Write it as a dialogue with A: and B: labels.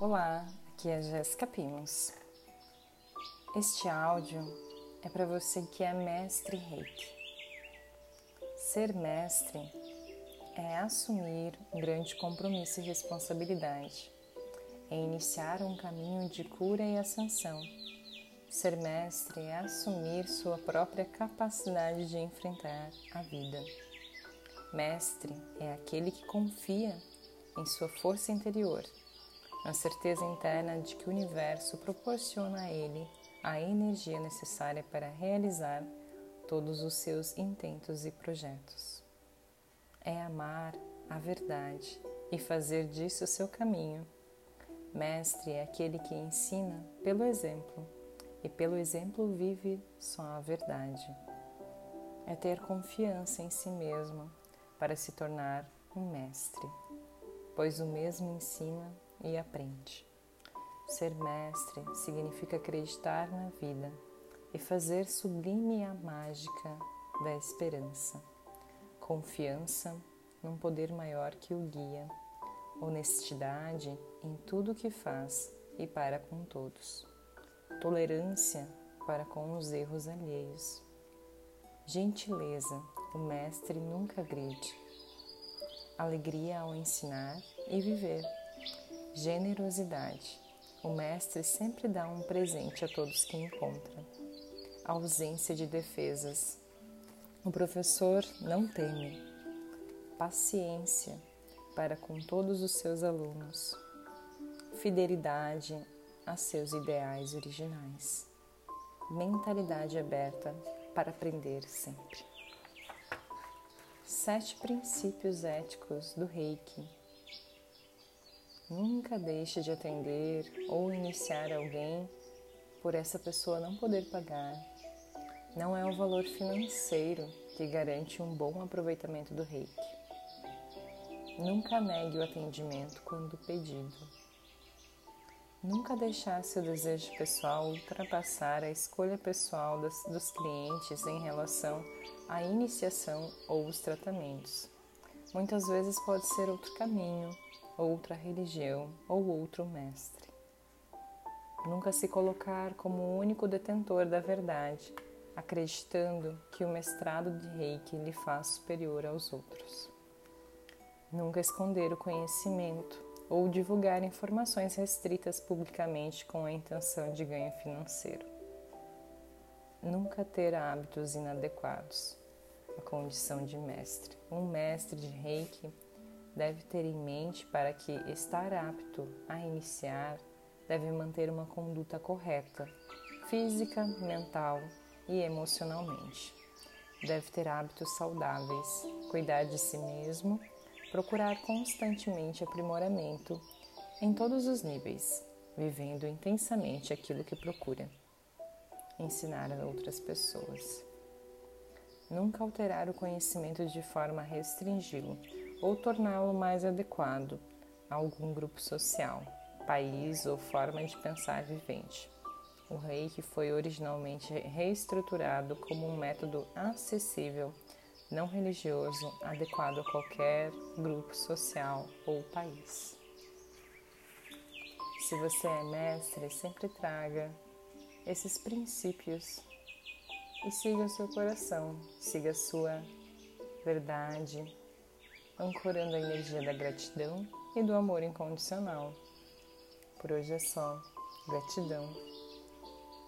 A: Olá, aqui é Jéssica Pimos. Este áudio é para você que é mestre reiki. Ser mestre é assumir um grande compromisso e responsabilidade, é iniciar um caminho de cura e ascensão. Ser mestre é assumir sua própria capacidade de enfrentar a vida. Mestre é aquele que confia em sua força interior a certeza interna de que o universo proporciona a ele a energia necessária para realizar todos os seus intentos e projetos. É amar a verdade e fazer disso seu caminho. Mestre é aquele que ensina pelo exemplo e pelo exemplo vive só a verdade. É ter confiança em si mesmo para se tornar um mestre, pois o mesmo ensina e aprende. Ser mestre significa acreditar na vida e fazer sublime a mágica da esperança, confiança num poder maior que o guia, honestidade em tudo o que faz e para com todos, tolerância para com os erros alheios, gentileza, o mestre nunca agride, alegria ao ensinar e viver Generosidade. O mestre sempre dá um presente a todos que encontra. Ausência de defesas. O professor não teme. Paciência para com todos os seus alunos. Fidelidade a seus ideais originais. Mentalidade aberta para aprender sempre. Sete princípios éticos do Reiki Nunca deixe de atender ou iniciar alguém por essa pessoa não poder pagar. Não é o valor financeiro que garante um bom aproveitamento do reiki. Nunca negue o atendimento quando pedido. Nunca deixar seu desejo pessoal ultrapassar a escolha pessoal dos, dos clientes em relação à iniciação ou os tratamentos. Muitas vezes pode ser outro caminho outra religião ou outro mestre. Nunca se colocar como o único detentor da verdade, acreditando que o mestrado de reiki lhe faz superior aos outros. Nunca esconder o conhecimento ou divulgar informações restritas publicamente com a intenção de ganho financeiro. Nunca ter hábitos inadequados. A condição de mestre. Um mestre de reiki deve ter em mente para que estar apto a iniciar, deve manter uma conduta correta, física, mental e emocionalmente. Deve ter hábitos saudáveis, cuidar de si mesmo, procurar constantemente aprimoramento em todos os níveis, vivendo intensamente aquilo que procura. Ensinar a outras pessoas. Nunca alterar o conhecimento de forma a restringi-lo ou torná-lo mais adequado a algum grupo social, país ou forma de pensar vivente. O reiki foi originalmente reestruturado como um método acessível, não religioso, adequado a qualquer grupo social ou país. Se você é mestre, sempre traga esses princípios e siga seu coração, siga sua verdade, ancorando a energia da gratidão e do amor incondicional. Por hoje é só. Gratidão.